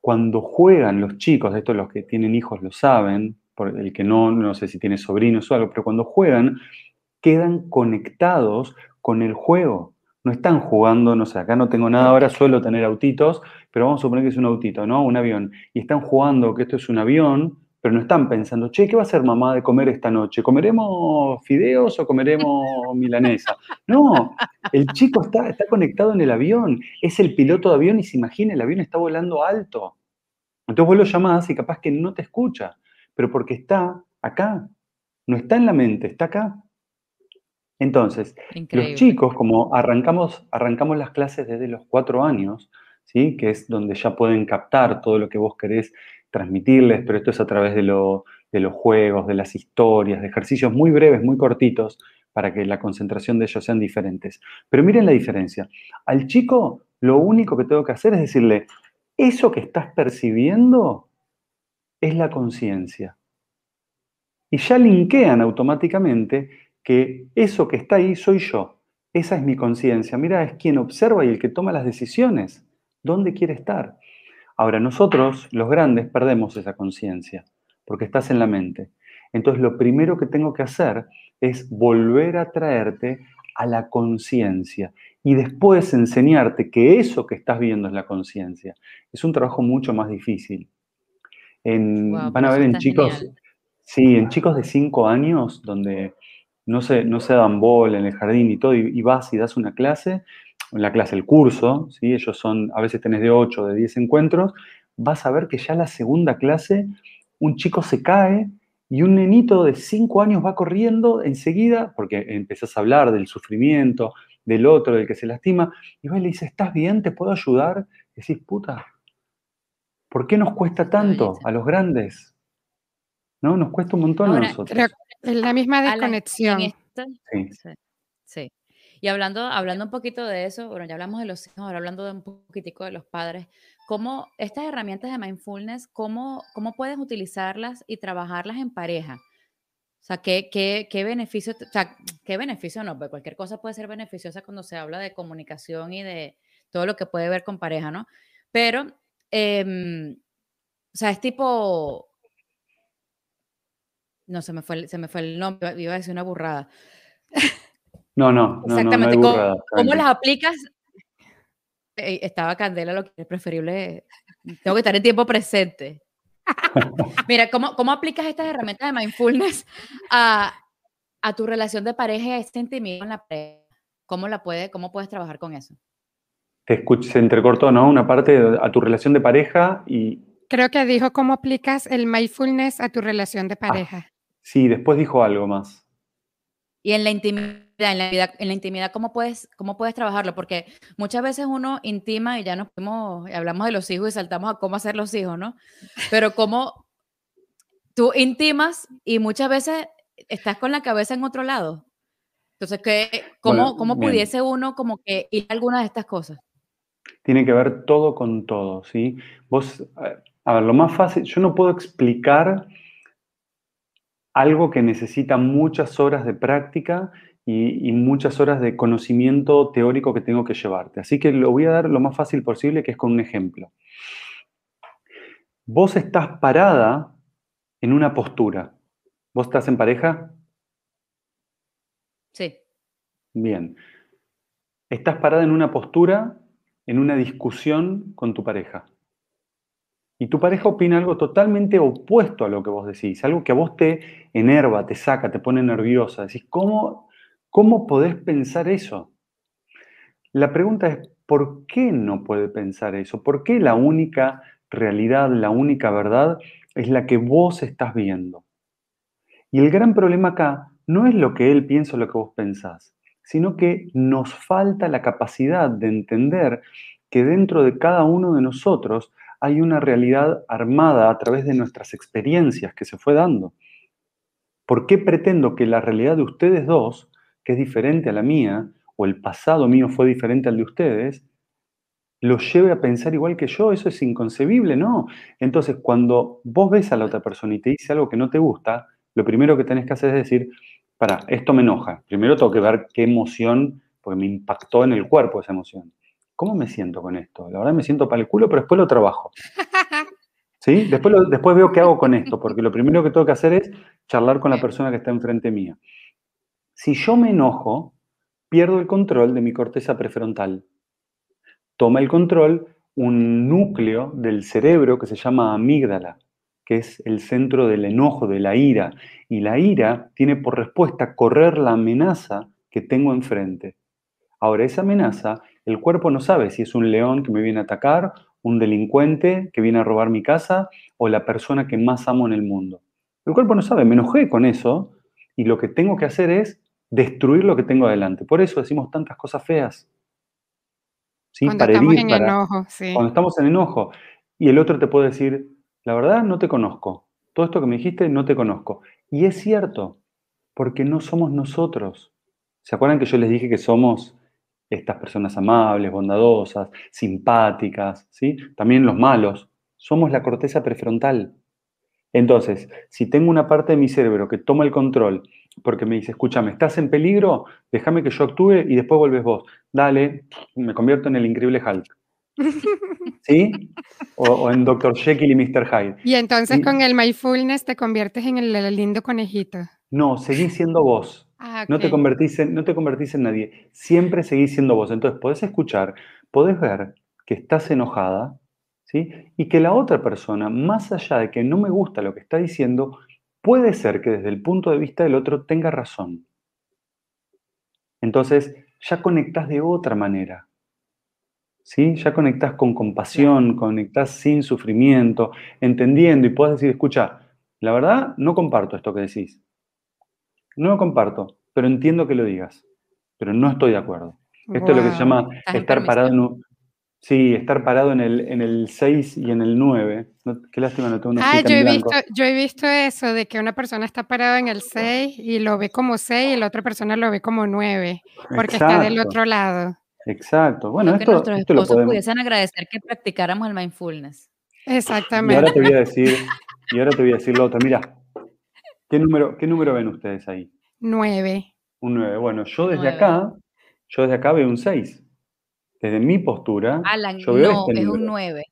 Cuando juegan los chicos, estos los que tienen hijos lo saben, por el que no, no sé si tiene sobrinos o algo, pero cuando juegan, quedan conectados con el juego no están jugando, no sé, acá no tengo nada ahora, suelo tener autitos, pero vamos a suponer que es un autito, ¿no? Un avión. Y están jugando que esto es un avión, pero no están pensando, che, ¿qué va a hacer mamá de comer esta noche? ¿Comeremos fideos o comeremos <laughs> milanesa? No, el chico está, está conectado en el avión, es el piloto de avión y se imagina, el avión está volando alto. Entonces vos lo llamás y capaz que no te escucha, pero porque está acá, no está en la mente, está acá. Entonces, los chicos, como arrancamos, arrancamos las clases desde los cuatro años, ¿sí? que es donde ya pueden captar todo lo que vos querés transmitirles, pero esto es a través de, los juegos, de las historias, de ejercicios muy breves, muy cortitos, para que la concentración de ellos sean diferentes. Pero miren la diferencia. Al chico lo único que tengo que hacer es decirle, eso que estás percibiendo es la conciencia. Y ya linkean automáticamente que eso que está ahí soy yo. Esa es mi conciencia. Mira, es quien observa y el que toma las decisiones. ¿Dónde quiere estar? Ahora, nosotros, los grandes, perdemos esa conciencia, porque estás en la mente. Entonces, lo primero que tengo que hacer es volver a traerte a la conciencia y después enseñarte que eso que estás viendo es la conciencia. Es un trabajo mucho más difícil. van a ver en chicos, sí, en chicos de 5 años, donde no se, no se dan bol en el jardín y todo, y, vas y das una clase, la clase, el curso, ¿sí? ellos son, a veces tenés de 8 de 10 encuentros, vas a ver que ya la segunda clase un chico se cae y un nenito de 5 años va corriendo enseguida, porque empezás a hablar del sufrimiento, del otro, del que se lastima, y va y le dice, ¿estás bien? ¿Te puedo ayudar? Y decís, puta, ¿por qué nos cuesta tanto a los grandes? ¿No? Nos cuesta un montón a nosotros. Es la misma desconexión. Sí. sí. Y hablando, hablando un poquito de eso, bueno, ya hablamos de los hijos, ahora hablando de un poquitico de los padres, ¿cómo estas herramientas de mindfulness, cómo, cómo puedes utilizarlas y trabajarlas en pareja? O sea, ¿qué, qué, qué beneficio, o sea, qué beneficio no? Porque cualquier cosa puede ser beneficiosa cuando se habla de comunicación y de todo lo que puede ver con pareja, ¿no? Pero, em, o sea, es tipo, no, se me fue se me fue el nombre, iba a decir una burrada. <laughs> No, no, Exactamente. ¿Cómo, las aplicas? estaba Candela, lo que es preferible. Tengo que estar en tiempo presente. <laughs> Mira, ¿cómo, ¿cómo aplicas estas herramientas de mindfulness a, a tu relación de pareja, esta intimidad con la pareja, ¿cómo la puede, cómo puedes trabajar con eso? Te se entrecortó, ¿no? Una parte a tu relación de pareja y... Creo que dijo cómo aplicas el mindfulness a tu relación de ah, pareja. sí, después dijo algo más. Y en la intimidad, en la, en la intimidad, ¿cómo puedes, ¿cómo puedes trabajarlo? Porque muchas veces uno intima y ya nos hablamos de los hijos y saltamos a cómo hacer los hijos, ¿no? Pero cómo tú intimas y muchas veces estás con la cabeza en otro lado. Entonces, ¿qué, ¿cómo, ¿cómo pudiese uno como que ir a alguna de estas cosas? Tiene que ver todo con todo, ¿sí? Vos, a ver, lo más fácil, yo no puedo explicar algo que necesita muchas horas de práctica y, muchas horas de conocimiento teórico que tengo que llevarte. Así que lo voy a dar lo más fácil posible, que es con un ejemplo. Vos estás parada en una postura. ¿Vos estás en pareja? Sí. Bien. Estás parada en una postura, en una discusión con tu pareja y tu pareja opina algo totalmente opuesto a lo que vos decís, algo que a vos te enerva, te saca, te pone nerviosa. Decís, ¿cómo, cómo podés pensar eso? La pregunta es, ¿por qué no puede pensar eso? ¿Por qué la única realidad, la única verdad es la que vos estás viendo? Y el gran problema acá no es lo que él piensa o lo que vos pensás, sino que nos falta la capacidad de entender que dentro de cada uno de nosotros hay una realidad armada a través de nuestras experiencias que se fue dando. ¿Por qué pretendo que la realidad de ustedes dos, que es diferente a la mía, o el pasado mío fue diferente al de ustedes, lo lleve a pensar igual que yo? Eso es inconcebible, ¿no? Entonces, cuando vos ves a la otra persona y te dice algo que no te gusta, lo primero que tenés que hacer es decir, para, esto me enoja. Primero tengo que ver qué emoción, porque me impactó en el cuerpo esa emoción. ¿cómo me siento con esto? La verdad me siento para el culo, pero después lo trabajo. <laughs> ¿Sí? Después, después veo qué hago con esto, porque lo primero que tengo que hacer es charlar con la persona que está enfrente mía. Si yo me enojo, pierdo el control de mi corteza prefrontal. Toma el control un núcleo del cerebro que se llama amígdala, que es el centro del enojo, de la ira. Y la ira tiene por respuesta correr la amenaza que tengo enfrente. Ahora, esa amenaza el cuerpo no sabe si es un león que me viene a atacar, un delincuente que viene a robar mi casa o la persona que más amo en el mundo. El cuerpo no sabe, me enojé con eso y lo que tengo que hacer es destruir lo que tengo adelante. Por eso decimos tantas cosas feas. ¿Sí? Cuando estamos en enojo, sí. Cuando estamos en enojo. Y el otro te puede decir, la verdad no te conozco. Todo esto que me dijiste no te conozco. Y es cierto, porque no somos nosotros. ¿Se acuerdan que yo les dije que somos estas personas amables, bondadosas, simpáticas, ¿sí? También los malos. Somos la corteza prefrontal. Entonces, si tengo una parte de mi cerebro que toma el control porque me dice, escúchame, estás en peligro, déjame que yo actúe y después vuelves vos. Dale, me convierto en el increíble Hulk. <laughs> ¿Sí? O, en Dr. Jekyll y Mr. Hyde. Y entonces con el mindfulness te conviertes en el lindo conejito. No, seguís siendo vos. Ah, no, te convertís en, no te convertís en nadie. Siempre seguís siendo vos. Entonces, podés escuchar, podés ver que estás enojada, ¿sí? Y que la otra persona, más allá de que no me gusta lo que está diciendo, puede ser que desde el punto de vista del otro tenga razón. Entonces, ya conectás de otra manera. ¿Sí? Ya conectás con compasión, conectás sin sufrimiento, entendiendo y puedes decir, escucha, la verdad no comparto esto que decís. No lo comparto, pero entiendo que lo digas, pero no estoy de acuerdo. Esto es lo que se llama estar parado en un, Sí, estar parado en el, en el 6 y en el 9. qué lástima, no tengo una Ah, yo he, visto, yo he visto eso, de que una persona está parada en el 6 y lo ve como 6 y la otra persona lo ve como 9, porque está del otro lado. Exacto. Bueno, esto, nuestros esto lo podemos... pudiesen agradecer que practicáramos el mindfulness. Exactamente. Y ahora te voy a decir, y ahora te voy a decir lo otro. Mira, ¿Qué número, ¿Qué número ven ustedes ahí? Nueve. Un nueve. Bueno, yo desde acá, yo desde acá veo un seis. Desde mi postura, yo veo no, este es un nueve.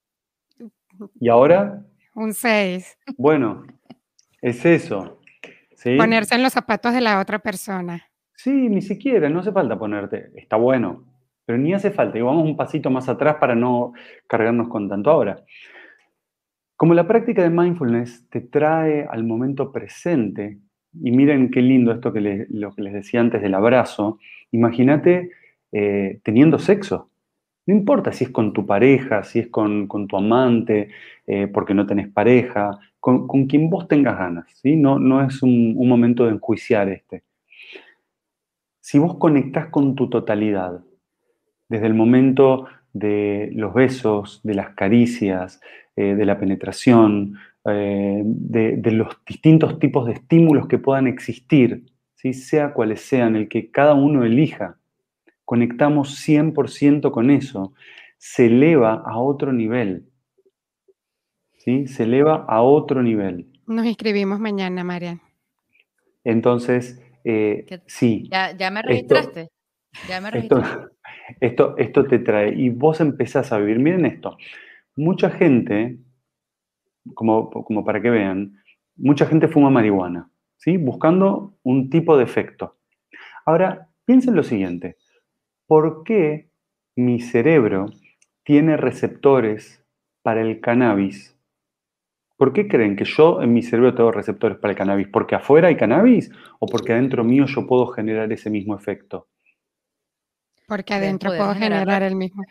¿Y ahora? Un seis. Bueno, es eso. Ponerse en los zapatos de la otra persona. Sí, ni siquiera, no hace falta ponerte. Está bueno, pero ni hace falta. Y vamos un pasito más atrás para no cargarnos con tanto ahora. Como la práctica de mindfulness te trae al momento presente, y miren qué lindo esto que lo que les decía antes del abrazo, imagínate eh, teniendo sexo. No importa si es con tu pareja, si es con, tu amante, eh, porque no tenés pareja, con, quien vos tengas ganas. No, no es un, momento de enjuiciar este. Si vos conectás con tu totalidad, desde el momento de los besos, de las caricias, eh, de la penetración, eh, de, los distintos tipos de estímulos que puedan existir, sea cuales sean, el que cada uno elija, conectamos 100% con eso, se eleva a otro nivel. ¿sí? Se eleva a otro nivel. Nos inscribimos mañana, María. Entonces, eh, sí. ¿Ya, me registraste? ya me registraste. <laughs> Esto, esto, te trae y vos empezás a vivir. Miren esto, mucha gente, como, como para que vean, mucha gente fuma marihuana, ¿sí? buscando un tipo de efecto. Ahora, piensen lo siguiente, ¿por qué mi cerebro tiene receptores para el cannabis? ¿Por qué creen que yo en mi cerebro tengo receptores para el cannabis? ¿Porque afuera hay cannabis o porque adentro mío yo puedo generar ese mismo efecto? Porque adentro puedo generar el mismo.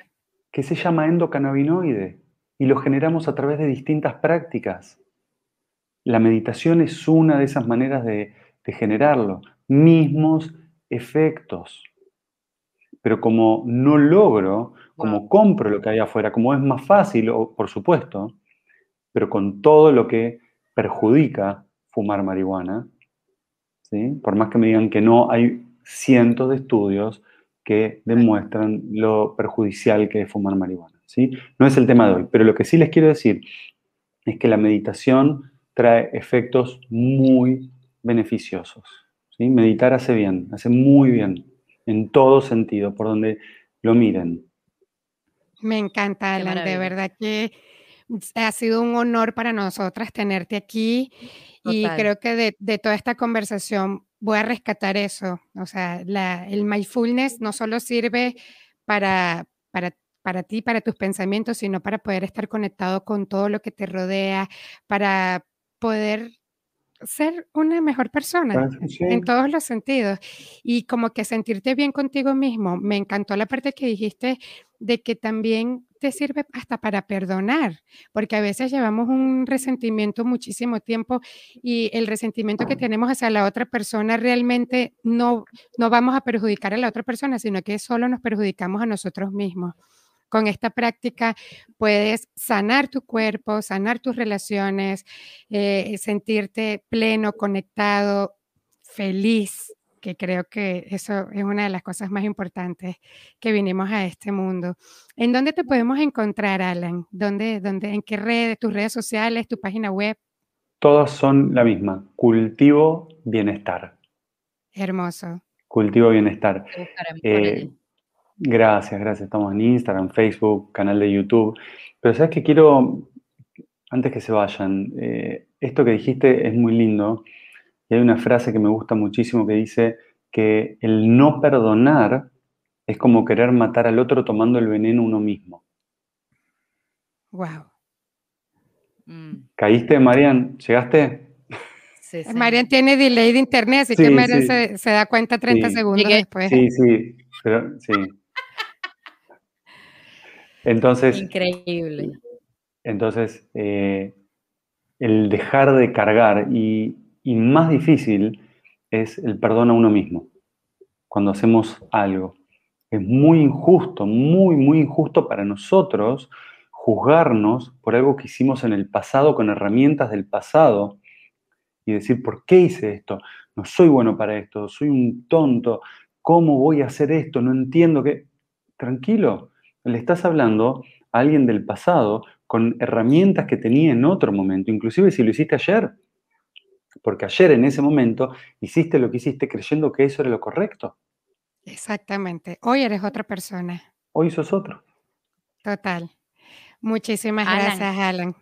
Que se llama endocannabinoide y lo generamos a través de distintas prácticas. La meditación es una de esas maneras de, generarlo. Mismos efectos. Pero como no logro, como compro lo que hay afuera, como es más fácil, por supuesto, pero con todo lo que perjudica fumar marihuana, ¿sí? por más que me digan que no, hay cientos de estudios que demuestran lo perjudicial que es fumar marihuana. ¿sí? No es el tema de hoy, pero lo que sí les quiero decir es que la meditación trae efectos muy beneficiosos. ¿sí? Meditar hace bien, hace muy bien, en todo sentido, por donde lo miren. Me encanta, Alan, de verdad que ha sido un honor para nosotras tenerte aquí y creo que de, de, toda esta conversación voy a rescatar eso. O sea, el mindfulness no solo sirve para, para, para ti, para tus pensamientos, sino para poder estar conectado con todo lo que te rodea, para poder ser una mejor persona en todos los sentidos y como que sentirte bien contigo mismo. Me encantó la parte que dijiste de que también te sirve hasta para perdonar, porque a veces llevamos un resentimiento muchísimo tiempo y el resentimiento que tenemos hacia la otra persona realmente no, no vamos a perjudicar a la otra persona, sino que solo nos perjudicamos a nosotros mismos. Con esta práctica puedes sanar tu cuerpo, sanar tus relaciones, eh, sentirte pleno, conectado, feliz, que creo que eso es una de las cosas más importantes que vinimos a este mundo. ¿En dónde te podemos encontrar, Alan? ¿Dónde, dónde, ¿En qué redes, tus redes sociales, tu página web? Todas son la misma, Cultivo Bienestar. Hermoso. Cultivo Bienestar. Eh, gracias, gracias. Estamos en Instagram, Facebook, canal de YouTube. Pero sabes que quiero, antes que se vayan, eh, esto que dijiste es muy lindo y hay una frase que me gusta muchísimo que dice que el no perdonar es como querer matar al otro tomando el veneno uno mismo. Wow. Mm. ¿Caíste, Marian? ¿Llegaste? Sí, Marian tiene delay de internet, así que Marian se, da cuenta 30 segundos después. Sí, sí, pero sí. Entonces. Increíble. Entonces, eh, el dejar de cargar y y más difícil es el perdón a uno mismo cuando hacemos algo. Es muy injusto, muy, muy injusto para nosotros juzgarnos por algo que hicimos en el pasado con herramientas del pasado y decir, ¿por qué hice esto? No soy bueno para esto, soy un tonto, ¿cómo voy a hacer esto? No entiendo qué. Tranquilo, le estás hablando a alguien del pasado con herramientas que tenía en otro momento, inclusive si lo hiciste ayer porque ayer en ese momento hiciste lo que hiciste creyendo que eso era lo correcto. Exactamente. Hoy eres otra persona. Hoy sos otro. Total. Muchísimas gracias, Alan.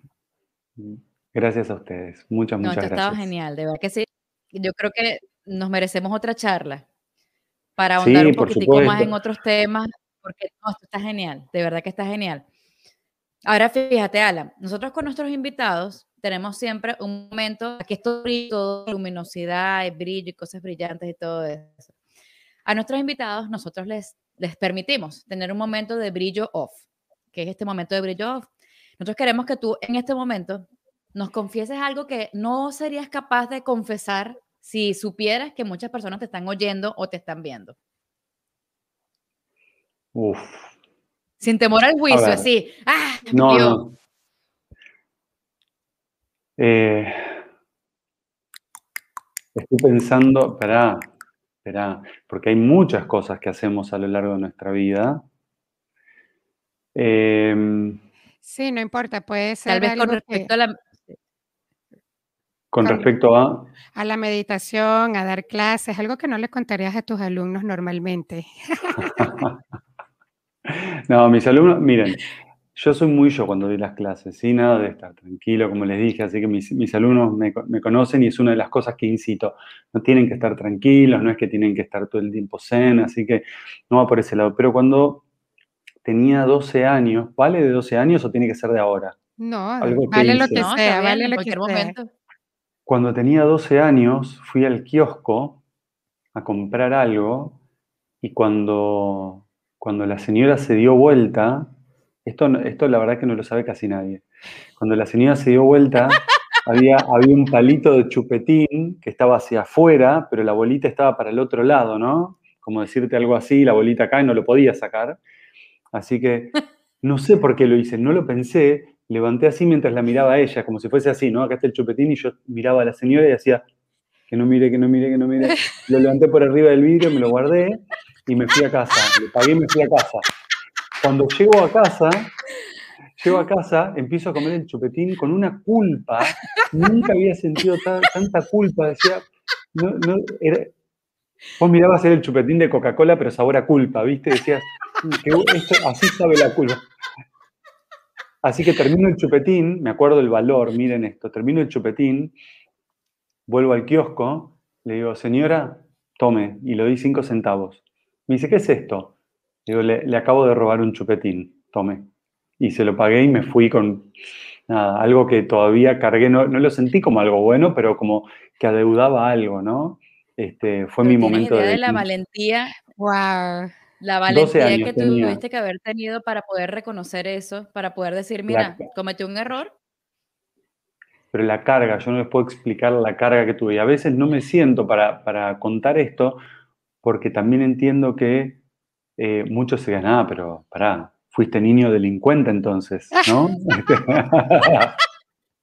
Gracias a ustedes. Muchas, muchas gracias. estado genial, de verdad que sí. Yo creo que nos merecemos otra charla para ahondar un poquitico más en otros temas, porque no, esto está genial, de verdad que está genial. Ahora fíjate, Alan, nosotros con nuestros invitados tenemos siempre un momento, aquí estoy todo luminosidad, brillo y cosas brillantes y todo eso. A nuestros invitados nosotros les, les permitimos tener un momento de brillo off, que es este momento de brillo off. Nosotros queremos que tú en este momento nos confieses algo que no serías capaz de confesar si supieras que muchas personas te están oyendo o te están viendo. Uf. Sin temor al juicio, así. ¡Ah! No, no. Eh, estoy pensando, espera, espera, porque hay muchas cosas que hacemos a lo largo de nuestra vida. Em, sí, no importa, puede ser. Tal vez con respecto a la. Con respecto a. A la meditación, a dar clases, algo que no le contarías a tus alumnos normalmente. <laughs> no, mis alumnos, miren, yo soy muy yo cuando doy las clases, ¿sí? Nada de estar tranquilo, como les dije, así que mis, alumnos me, conocen y es una de las cosas que incito. No tienen que estar tranquilos, no es que tienen que estar todo el tiempo zen, así que no va por ese lado. Pero cuando tenía 12 años, ¿vale de 12 años o tiene que ser de ahora? No, vale lo que sea, vale lo que sea. Momento. Cuando tenía 12 años, fui al kiosco a comprar algo y cuando, cuando la señora se dio vuelta, esto, esto la verdad que no lo sabe casi nadie. Cuando la señora se dio vuelta, <laughs> había, había un palito de chupetín que estaba hacia afuera, pero la bolita estaba para el otro lado, ¿no? Como decirte algo así, la bolita acá y no lo podía sacar. Así que <laughs> no sé por qué lo hice, no lo pensé, levanté así mientras la miraba a ella, como si fuese así, ¿no? Acá está el chupetín y yo miraba a la señora y decía, que no mire, que no mire, que no mire. <laughs> Lo levanté por arriba del vidrio, me lo guardé y me fui a casa. Le pagué y me fui a casa. Cuando llego a casa, llego a casa, empiezo a comer el chupetín con una culpa. Nunca había sentido tanta culpa. Decía, no, no, era, vos mirabas el chupetín de Coca-Cola, pero sabor a culpa, ¿viste? Decías, mm, así sabe la culpa. Así que termino el chupetín, me acuerdo del valor, miren esto, termino el chupetín, vuelvo al kiosco, le digo, señora, tome, y le doy cinco centavos. Me dice, ¿qué es esto? Digo, le, acabo de robar un chupetín, tome. Y se lo pagué y me fui con algo que todavía cargué, no, lo sentí como algo bueno, pero como que adeudaba algo, ¿no? Este, fue mi momento de... la valentía, wow. La valentía que tuviste que haber tenido para poder reconocer eso, para poder decir, mira, cometí un error. Pero la carga, yo no les puedo explicar la carga que tuve. Y a veces no me siento para, para contar esto, porque también entiendo que eh, muchos se digan, ah, pero pará, fuiste niño delincuente entonces, ¿no? ya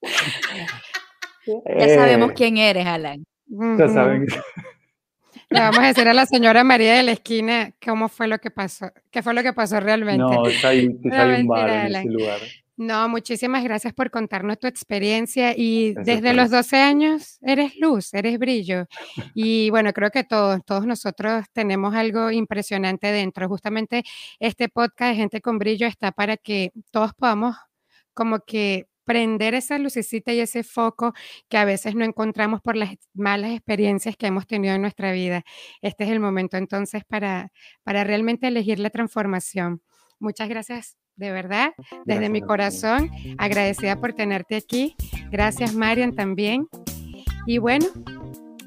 <laughs> sabemos eh, quién eres, Alan. Ya saben. Le vamos a decir a la señora María de la esquina cómo fue lo que pasó, qué fue lo que pasó realmente. No, está ahí, un bar en ese lugar. No, muchísimas gracias por contarnos tu experiencia y desde los 12 años eres luz, eres brillo. Y bueno, creo que todos, todos nosotros tenemos algo impresionante dentro. Justamente este podcast de Gente con Brillo está para que todos podamos como que prender esa lucecita y ese foco que a veces no encontramos por las malas experiencias que hemos tenido en nuestra vida. Este es el momento entonces para, para realmente elegir la transformación. Muchas gracias de verdad, desde mi corazón, agradecida por tenerte aquí. Gracias, Marian, también. Y bueno,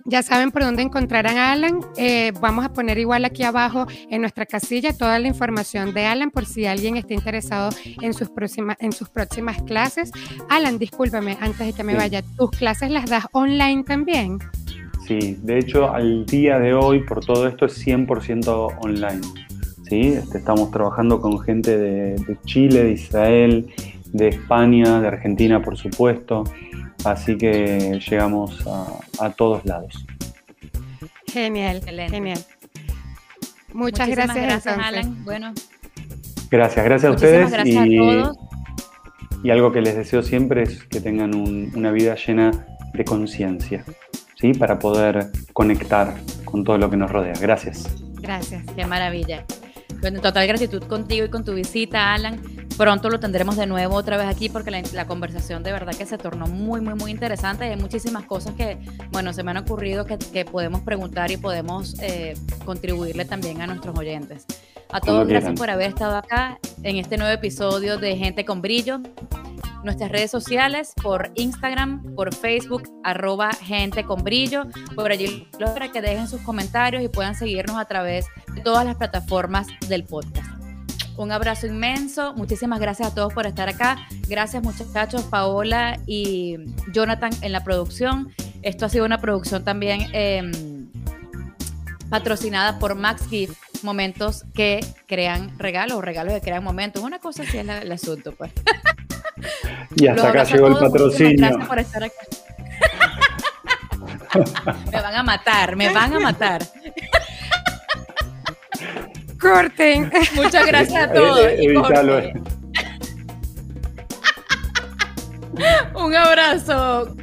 ya saben por dónde encontrarán a Alan. Eh, vamos a poner igual aquí abajo en nuestra casilla toda la información de Alan por si alguien está interesado en sus, próximas, en sus próximas clases. Alan, discúlpame, antes de que me vaya, ¿tus clases las das online también? Sí, de hecho al día de hoy por todo esto es 100% online. Este, estamos trabajando con gente de, Chile, de Israel, de España, de Argentina, por supuesto. Así que llegamos a, todos lados. Genial, genial. Muchas gracias, Alan. Bueno. Gracias, gracias a ustedes. y, y algo que les deseo siempre es que tengan una vida llena de conciencia, ¿sí? Para poder conectar con todo lo que nos rodea. Gracias. Gracias. Qué maravilla. Bueno, total gratitud contigo y con tu visita, Alan. Pronto lo tendremos de nuevo otra vez aquí porque la, conversación de verdad que se tornó muy, muy, muy interesante. Hay muchísimas cosas que, bueno, se me han ocurrido que, podemos preguntar y podemos eh, contribuirle también a nuestros oyentes. A todos, gracias por haber estado acá en este nuevo episodio de Gente con Brillo. Nuestras redes sociales, por Instagram, por Facebook, arroba gente. Por allí para que dejen sus comentarios y puedan seguirnos a través de todas las plataformas del podcast. Un abrazo inmenso. Muchísimas gracias a todos por estar acá. Gracias muchachos, Paola y Jonathan en la producción. Esto ha sido una producción también em, patrocinada por Max Gift. Momentos que crean regalos o regalos que crean momentos. Una cosa así es el asunto, pues. <laughs> Y hasta acá llegó el patrocinio. Gracias por estar acá. <laughs> me van a matar, me van a matar. <laughs> Corten. Muchas gracias a todos. Un abrazo.